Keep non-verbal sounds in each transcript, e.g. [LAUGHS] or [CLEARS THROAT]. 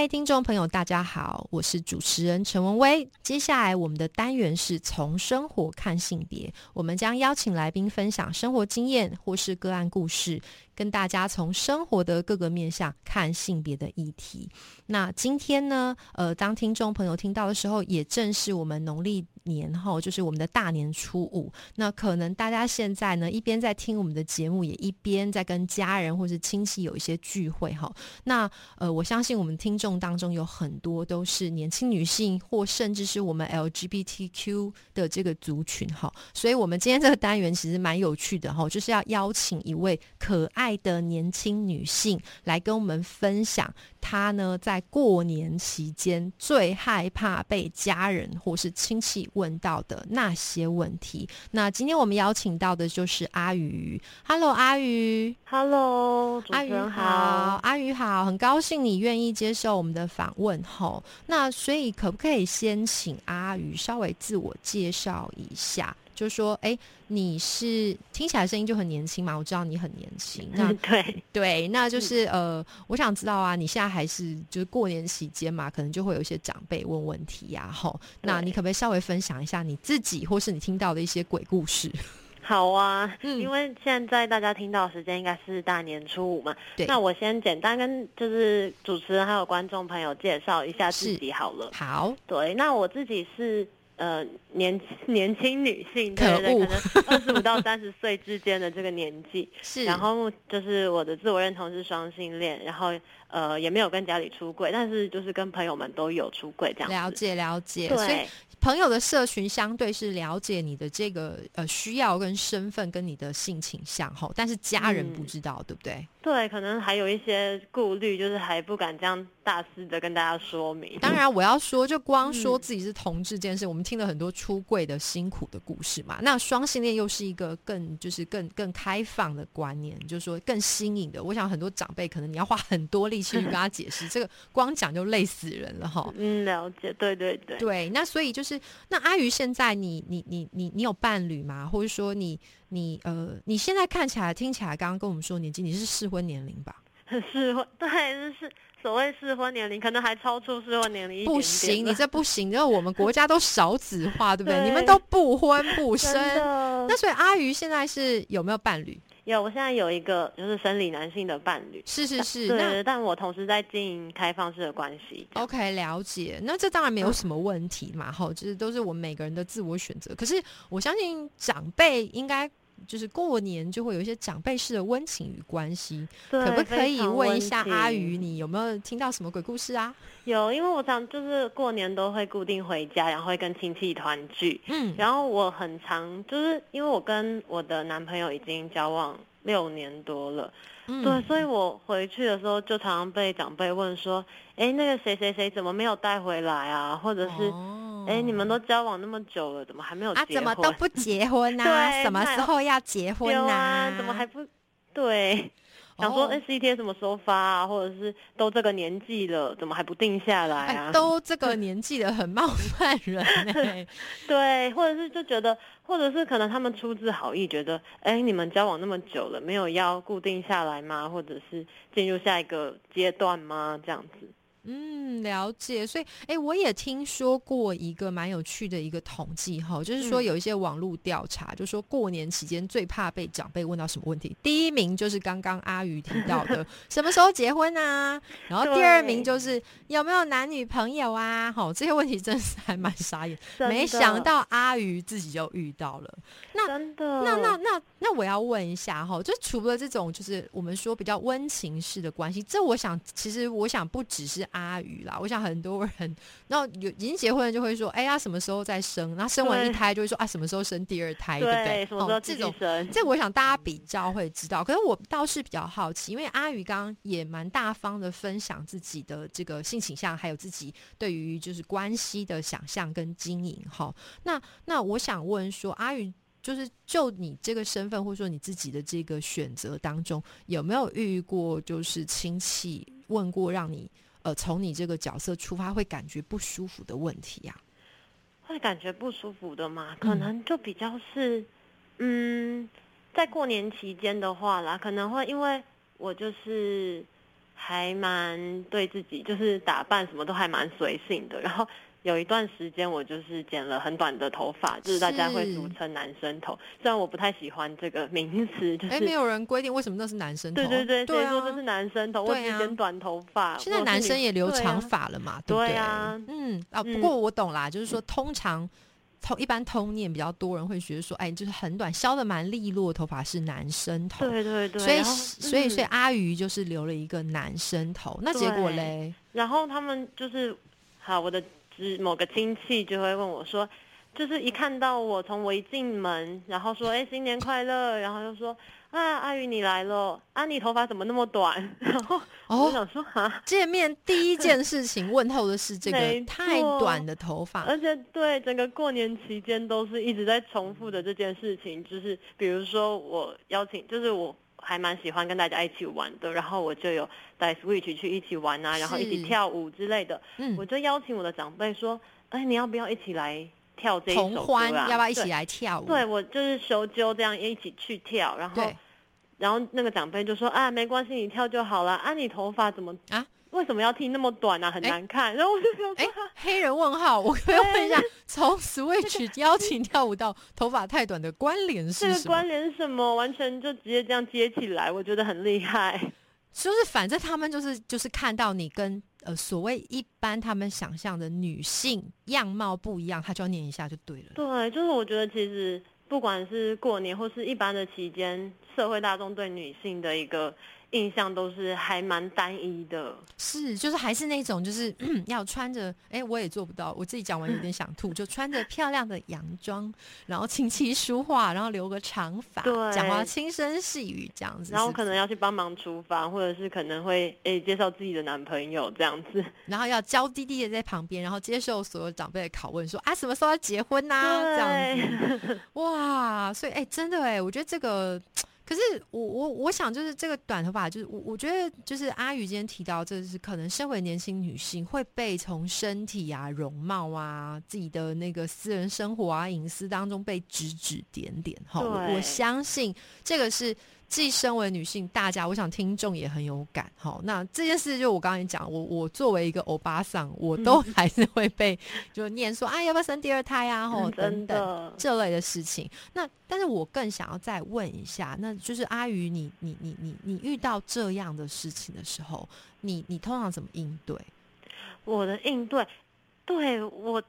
嗨，听众朋友，大家好，我是主持人陈文威。接下来我们的单元是从生活看性别，我们将邀请来宾分享生活经验或是个案故事，跟大家从生活的各个面向看性别的议题。那今天呢，呃，当听众朋友听到的时候，也正是我们农历。年后就是我们的大年初五，那可能大家现在呢一边在听我们的节目，也一边在跟家人或是亲戚有一些聚会哈。那呃，我相信我们听众当中有很多都是年轻女性，或甚至是我们 LGBTQ 的这个族群哈。所以，我们今天这个单元其实蛮有趣的哈，就是要邀请一位可爱的年轻女性来跟我们分享。她呢，在过年期间最害怕被家人或是亲戚问到的那些问题。那今天我们邀请到的就是阿鱼。Hello，阿鱼。Hello，阿鱼好。阿鱼好，很高兴你愿意接受我们的访问。吼，那所以可不可以先请阿鱼稍微自我介绍一下？就说，哎，你是听起来声音就很年轻嘛？我知道你很年轻。[LAUGHS] 那对对，那就是呃，我想知道啊，你现在还是就是过年期间嘛，可能就会有一些长辈问问题呀，吼。那你可不可以稍微分享一下你自己或是你听到的一些鬼故事？[LAUGHS] 好啊，嗯因为现在大家听到时间应该是大年初五嘛。对。那我先简单跟就是主持人还有观众朋友介绍一下自己好了。好。对，那我自己是。呃，年 [LAUGHS] 年轻女性，对对，可能二十五到三十岁之间的这个年纪，[LAUGHS] 是。然后就是我的自我认同是双性恋，然后呃也没有跟家里出柜，但是就是跟朋友们都有出柜这样。了解了解，对。朋友的社群相对是了解你的这个呃需要跟身份跟你的性倾向哈，但是家人不知道，对不对？对，可能还有一些顾虑，就是还不敢这样大肆的跟大家说明。当然，我要说，就光说自己是同志这件事，我们听了很多出柜的辛苦的故事嘛。那双性恋又是一个更就是更更开放的观念，就是说更新颖的。我想很多长辈可能你要花很多力气去跟他解释，这个光讲就累死人了哈。嗯，了解，对对对。对，那所以就是。是那阿鱼，现在你你你你你有伴侣吗？或者说你你呃，你现在看起来听起来，刚刚跟我们说年纪，你是适婚年龄吧？[LAUGHS] 适婚对，是所谓适婚年龄，可能还超出适婚年龄不行，你这不行，因为我们国家都少子化，对不对？[LAUGHS] 你们都不婚不生，那所以阿鱼现在是有没有伴侣？有，我现在有一个就是生理男性的伴侣，是是是，对，但我同时在经营开放式的关系。OK，了解。那这当然没有什么问题嘛，哈，就是都是我们每个人的自我选择。可是我相信长辈应该。就是过年就会有一些长辈式的温情与关系，可不可以问一下阿鱼，你有没有听到什么鬼故事啊？有，因为我常就是过年都会固定回家，然后会跟亲戚团聚。嗯，然后我很常就是因为我跟我的男朋友已经交往六年多了，嗯对，所以我回去的时候就常常被长辈问说：“哎，那个谁谁谁怎么没有带回来啊？”或者是。哎，你们都交往那么久了，怎么还没有结婚？啊，怎么都不结婚呢？[LAUGHS] 什么时候要结婚呢？怎么还不对？[LAUGHS] 想说 S E T 什么时候发啊？或者是都这个年纪了，怎么还不定下来啊？[LAUGHS] 都这个年纪了，很冒犯人呢。对，或者是就觉得，或者是可能他们出自好意，觉得哎，你们交往那么久了，没有要固定下来吗？或者是进入下一个阶段吗？这样子。嗯，了解。所以，哎，我也听说过一个蛮有趣的一个统计哈，就是说有一些网络调查，就说过年期间最怕被长辈问到什么问题。第一名就是刚刚阿鱼提到的 [LAUGHS] 什么时候结婚啊，然后第二名就是有没有男女朋友啊。好，这些问题真是还蛮傻眼，没想到阿鱼自己就遇到了。那真的，那那那那我要问一下哈，就除了这种就是我们说比较温情式的关系，这我想其实我想不只是阿。阿宇啦。我想很多人，然后有已经结婚了就会说，哎呀，什么时候再生？然后生完一胎就会说啊，什么时候生第二胎？对不对？哦，这种这我想大家比较会知道。可是我倒是比较好奇，因为阿宇刚刚也蛮大方的分享自己的这个性倾向，还有自己对于就是关系的想象跟经营。哈，那那我想问说，阿宇。就是就你这个身份，或者说你自己的这个选择当中，有没有遇过就是亲戚问过让你呃从你这个角色出发会感觉不舒服的问题呀？会感觉不舒服的嘛？可能就比较是嗯，在过年期间的话啦，可能会因为我就是还蛮对自己就是打扮什么都还蛮随性的，然后。有一段时间，我就是剪了很短的头发，就是大家会俗称男生头。虽然我不太喜欢这个名词，就是哎，没有人规定为什么那是男生头。对对对，谁说这是男生头？我只剪短头发。现在男生也留长发了嘛？对不对？嗯啊，不过我懂啦，就是说通常通一般通念比较多人会觉得说，哎，就是很短，削的蛮利落，头发是男生头。对对对。所以所以所以阿鱼就是留了一个男生头，那结果嘞？然后他们就是好我的。是某个亲戚就会问我说，就是一看到我从我一进门，然后说哎新年快乐，然后就说啊阿宇你来了，啊你头发怎么那么短？然后我想说啊见 [LAUGHS] 面第一件事情问候的是这个 [LAUGHS] 太短的头发，而且对整个过年期间都是一直在重复的这件事情，就是比如说我邀请，就是我。还蛮喜欢跟大家一起玩的，然后我就有带 Switch 去一起玩啊，然后一起跳舞之类的。嗯，我就邀请我的长辈说：“哎，你要不要一起来跳这一首歌啊？要不要一起来跳舞？”对，我就是修纠这样一起去跳，然后，然后那个长辈就说：“啊，没关系，你跳就好了。啊，你头发怎么啊？”为什么要剃那么短呢？很难看。然后我就说：“哎，黑人问号，我可以问一下，从 Switch [LAUGHS] 邀请跳舞到头发太短的关联是什么？这个关联什么？完全就直接这样接起来，我觉得很厉害。就是反正他们就是就是看到你跟呃所谓一般他们想象的女性样貌不一样，他就要念一下就对了。对，就是我觉得其实不管是过年或是一般的期间，社会大众对女性的一个。印象都是还蛮单一的，是就是还是那种就是 [CLEARS THROAT] 要穿着，哎，我也做不到，我自己讲完有点想吐，[LAUGHS] 就穿着漂亮的洋装，然后琴棋书画，然后留个长发，对，讲话轻声细语这样子，然后可能要去帮忙厨房，或者是可能会哎介绍自己的男朋友这样子，[LAUGHS] 然后要娇滴滴的在旁边，然后接受所有长辈的拷问，说啊什么时候要结婚呐？这样子，哇，所以哎真的哎，我觉得这个。可是我我我想就是这个短头发，就是我我觉得就是阿宇今天提到，这是可能身为年轻女性会被从身体啊、容貌啊、自己的那个私人生活啊、隐私当中被指指点点。哈，我相信这个是。既身为女性，大家我想听众也很有感。好，那这件事就我刚才讲，我我作为一个欧巴桑，我都还是会被就念说，哎，要不要生第二胎啊？吼，等等这类的事情。那但是我更想要再问一下，那就是阿宇，你你你你你遇到这样的事情的时候，你你通常怎么应对？我的应对，对我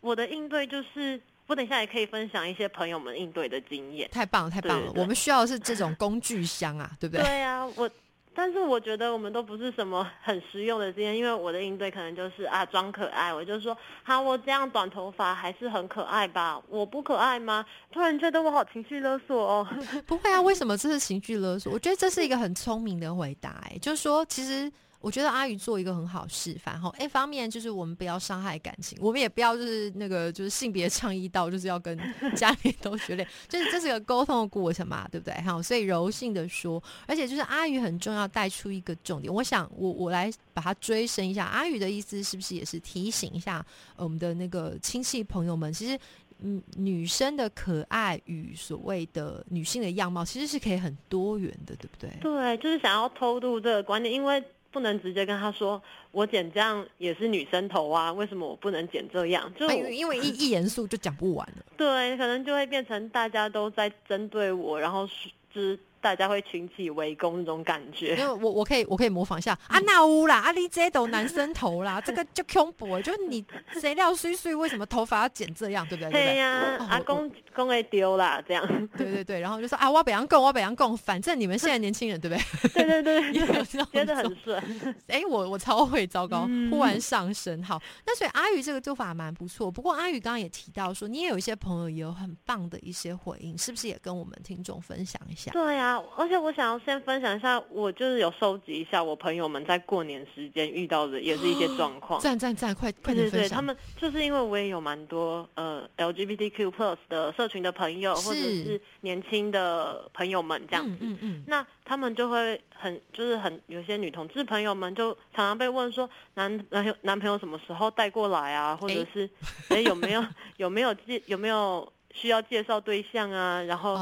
我的应对就是。我等一下也可以分享一些朋友们应对的经验。太棒了，太棒了！我们需要的是这种工具箱啊，对不对？对啊，我但是我觉得我们都不是什么很实用的经验，因为我的应对可能就是啊装可爱，我就说好，我这样短头发还是很可爱吧？我不可爱吗？突然觉得我好情绪勒索哦。不会啊，为什么这是情绪勒索？我觉得这是一个很聪明的回答，哎，就是说其实。我觉得阿宇做一个很好示范哈，一方面就是我们不要伤害感情，我们也不要就是那个就是性别倡议到就是要跟家里都决裂，[LAUGHS] 就是这是个沟通的过程嘛，对不对？哈，所以柔性的说，而且就是阿宇很重要带出一个重点，我想我我来把它追深一下，阿宇的意思是不是也是提醒一下我们的那个亲戚朋友们，其实嗯女生的可爱与所谓的女性的样貌其实是可以很多元的，对不对？对，就是想要偷渡这个观念，因为。不能直接跟他说，我剪这样也是女生头啊？为什么我不能剪这样？就因为一一严肃就讲不完了。对，可能就会变成大家都在针对我，然后就是大家会群起围攻那种感觉。因为我我可以我可以模仿一下啊，那乌啦，阿丽这都男生头啦，[LAUGHS] 这个就恐怖，就是你谁料碎碎，为什么头发要剪这样，对不对？对呀，阿公公会丢啦，这样。对对对，然后就说啊，我北洋共，我北洋共，反正你们现在年轻人，对不对？[LAUGHS] 对对对，[LAUGHS] 觉得很顺。哎，我我超会，糟糕，忽然上升。好，那所以阿宇这个做法蛮不错。不过阿宇刚刚也提到说，你也有一些朋友也有很棒的一些回应，是不是也跟我们听众分享一下？对呀，而且我想要先分享一下，我就是有收集一下我朋友们在过年时间遇到的也是一些状况。赞赞赞，快快点分享。他们就是因为我也有蛮多呃 LGBTQ plus 的社群的朋友，或者是年轻的朋友们这样子。嗯嗯。那他们就会很就是很有些女同志朋友们就常常被问说，男男友男朋友什么时候带过来啊？或者是哎有没有有没有介有没有？需要介绍对象啊，然后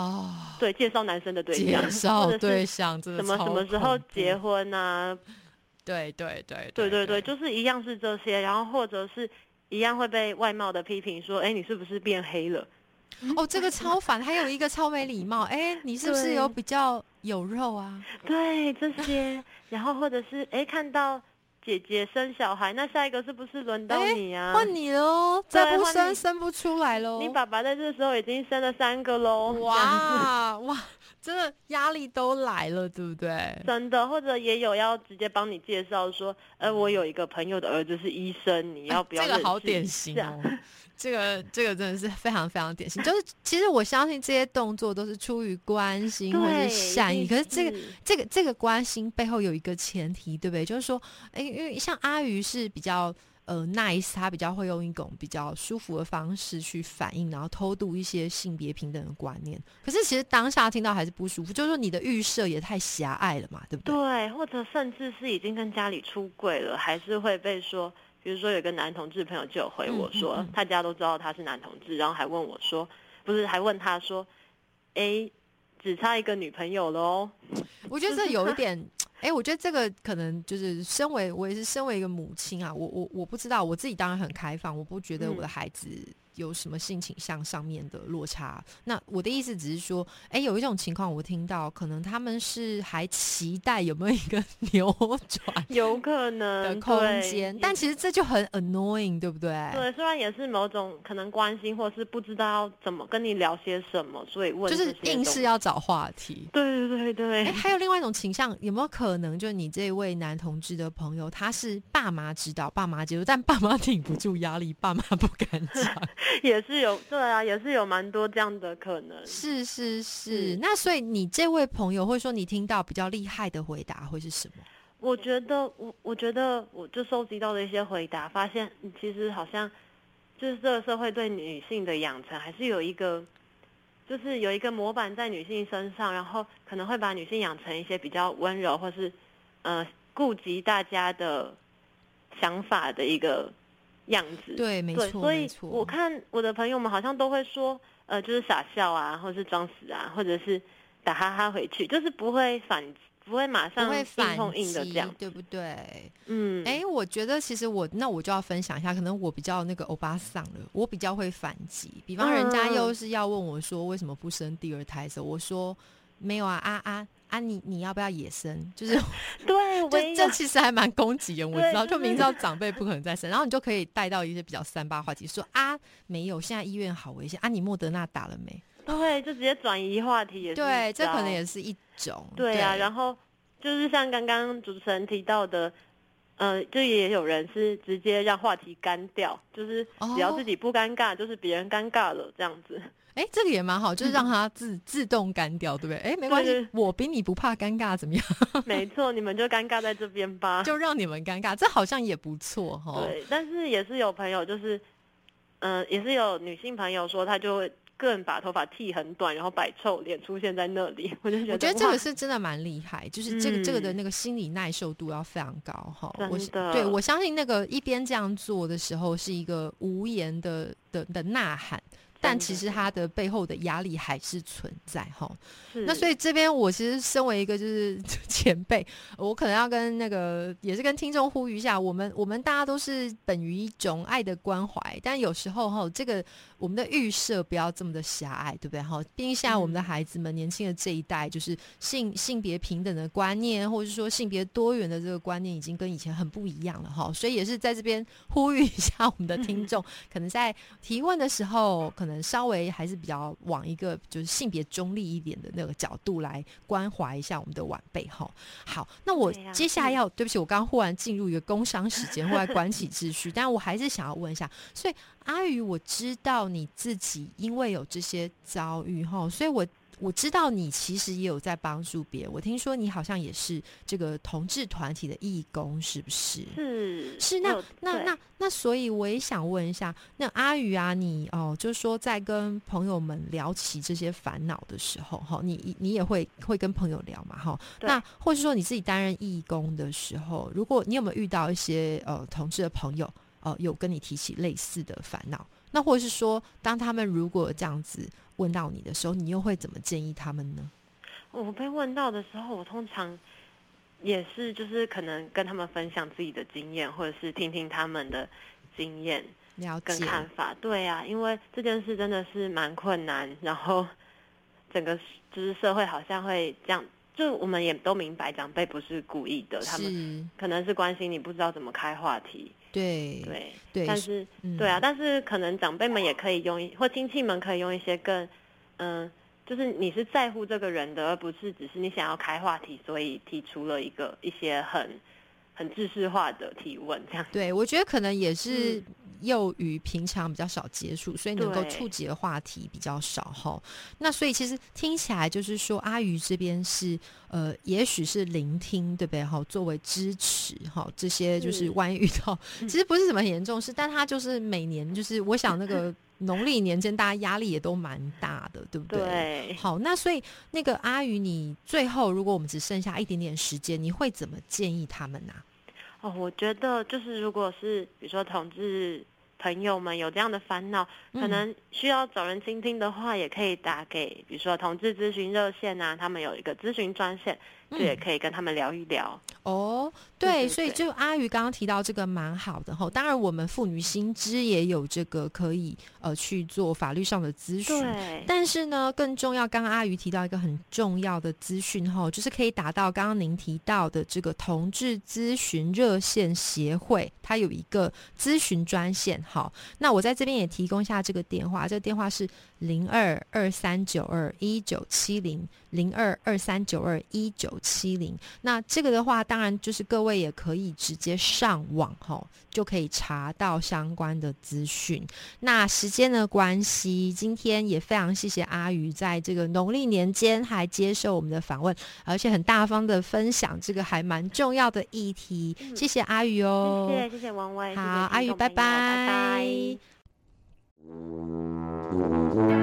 对介绍男生的对象，介绍 [LAUGHS] 对象，什么什么时候结婚啊？对对对对对对，就是一样是这些，然后或者是一样会被外貌的批评说，哎，你是不是变黑了？哦，这个超烦，还有一个超没礼貌，哎，你是不是有比较有肉啊？对这些，然后或者是哎看到。姐姐生小孩，那下一个是不是轮到你啊？换你喽，再不生生不出来喽。你爸爸在这时候已经生了三个喽。哇哇，[LAUGHS] 真的压力都来了，对不对？真的，或者也有要直接帮你介绍说，呃，我有一个朋友的儿子是医生，你要不要？这个好典型哦。这个这个真的是非常非常典型，就是其实我相信这些动作都是出于关心或者善意，可是这个这个这个关心背后有一个前提，对不对？就是说，哎，因为像阿鱼是比较呃 nice，他比较会用一种比较舒服的方式去反应，然后偷渡一些性别平等的观念。可是其实当下听到还是不舒服，就是说你的预设也太狭隘了嘛，对不对？对，或者甚至是已经跟家里出轨了，还是会被说。比如说，有个男同志朋友就有回我说，他家都知道他是男同志，然后还问我说，不是，还问他说，哎，只差一个女朋友喽？我觉得这有一点，哎，我觉得这个可能就是身为我也是身为一个母亲啊，我我我不知道，我自己当然很开放，我不觉得我的孩子。有什么性倾向上面的落差？那我的意思只是说，哎，有一种情况我听到，可能他们是还期待有没有一个 [LAUGHS] 扭转，有可能的空间，但其实这就很 annoying，对不对？对，虽然也是某种可能关心，或是不知道怎么跟你聊些什么，所以问，就是硬是要找话题。对对对对。哎，还有另外一种倾向，有没有可能，就是你这位男同志的朋友，他是爸妈知道，爸妈接受，但爸妈挺不住压力，爸妈不敢讲。也是有对啊，也是有蛮多这样的可能。是是是，那所以你这位朋友，或者说你听到比较厉害的回答会是什么？我觉得我我觉得我就收集到的一些回答，发现其实好像就是这个社会对女性的养成还是有一个，就是有一个模板在女性身上，然后可能会把女性养成一些比较温柔，或是呃顾及大家的想法的一个。样子。对，没错，所以我看我的朋友们好像都会说，呃，就是傻笑啊，或者是装死啊，或者是打哈哈回去，就是不会反，不会马上会反应的这样，对不对？嗯，哎，我觉得其实我那我就要分享一下，可能我比较那个欧巴桑了，我比较会反击。比方人家又是要问我说为什么不生第二胎的时候，我说没有啊啊啊。啊，你你要不要野生？[LAUGHS] 就是对，就这其实还蛮攻击人，我知道，就明知道长辈不可能再生，然后你就可以带到一些比较三八话题，说啊，没有，现在医院好危险啊，你莫德纳打了没？对，就直接转移话题也是。对，这可能也是一种。对啊，然后就是像刚刚主持人提到的，呃，就也有人是直接让话题干掉，就是只要自己不尴尬，就是别人尴尬了这样子。哎，这个也蛮好，就是让它自自动干掉，对不对？哎，没关系，我比你不怕尴尬，怎么样？[LAUGHS] 没错，你们就尴尬在这边吧，就让你们尴尬，这好像也不错哈。对，但是也是有朋友，就是，嗯，也是有女性朋友说，她就会更把头发剃很短，然后摆臭脸出现在那里。[LAUGHS] 我就觉得，我觉得这个是真的蛮厉害，就是这个这个的那个心理耐受度要非常高哈。真的，对我相信那个一边这样做的时候，是一个无言的的的呐喊。但其实他的背后的压力还是存在哈。那所以这边我其实身为一个就是 [LAUGHS] 前辈，我可能要跟那个也是跟听众呼吁一下，我们我们大家都是本于一种爱的关怀，但有时候哈，这个我们的预设不要这么的狭隘，对不对哈？毕竟现在我们的孩子们年轻的这一代，就是性性别平等的观念，或者是说性别多元的这个观念，已经跟以前很不一样了哈。所以也是在这边呼吁一下我们的听众，[LAUGHS] 可能在提问的时候，可能稍微还是比较往一个就是性别中立一点的那个角度来关怀一下我们的晚辈哈。好，那我接下来要对不起，我刚刚忽然进入一个工商时间，或来管起秩序，[LAUGHS] 但我还是想要问一下，所以阿宇，我知道你自己因为有这些遭遇哈，所以我。我知道你其实也有在帮助别人。我听说你好像也是这个同志团体的义工，是不是？是是。那那那那，所以我也想问一下，那阿宇啊，你哦，就是说在跟朋友们聊起这些烦恼的时候，哈，你你也会会跟朋友聊嘛，哈。那或者说你自己担任义工的时候，如果你有没有遇到一些呃同志的朋友，呃，有跟你提起类似的烦恼？那或者是说，当他们如果这样子。问到你的时候，你又会怎么建议他们呢？我被问到的时候，我通常也是就是可能跟他们分享自己的经验，或者是听听他们的经验、跟看法。对啊，因为这件事真的是蛮困难，然后整个就是社会好像会这样，就我们也都明白，长辈不是故意的，他们可能是关心你，不知道怎么开话题。对对对，但是对啊，但是可能长辈们也可以用，或亲戚们可以用一些更，嗯，就是你是在乎这个人的，而不是只是你想要开话题，所以提出了一个一些很很知识化的提问，这样。对，我觉得可能也是。又与平常比较少接触，所以能够触及的话题比较少哈。那所以其实听起来就是说，阿鱼这边是呃，也许是聆听，对不对？哈，作为支持哈，这些就是万一遇到，其实不是什么很严重事，但他就是每年就是我想那个农历年间，大家压力也都蛮大的，对不对？对。好，那所以那个阿宇，你最后如果我们只剩下一点点时间，你会怎么建议他们呢？哦，我觉得就是如果是比如说同志朋友们有这样的烦恼，可能需要找人倾听的话，也可以打给比如说同志咨询热线啊，他们有一个咨询专线。就也可以跟他们聊一聊哦。对，所以就阿鱼刚刚提到这个蛮好的哈。当然，我们妇女新知也有这个可以呃去做法律上的咨询。对。但是呢，更重要，刚刚阿鱼提到一个很重要的资讯哈，就是可以打到刚刚您提到的这个同志咨询热线协会，它有一个咨询专线。好，那我在这边也提供一下这个电话，这个电话是零二二三九二一九七零零二二三九二一九。七零，那这个的话，当然就是各位也可以直接上网哈，就可以查到相关的资讯。那时间的关系，今天也非常谢谢阿鱼在这个农历年间还接受我们的访问，而且很大方的分享这个还蛮重要的议题。谢谢阿鱼哦，谢谢谢谢王威，好，阿鱼拜拜拜拜。Mm-hmm.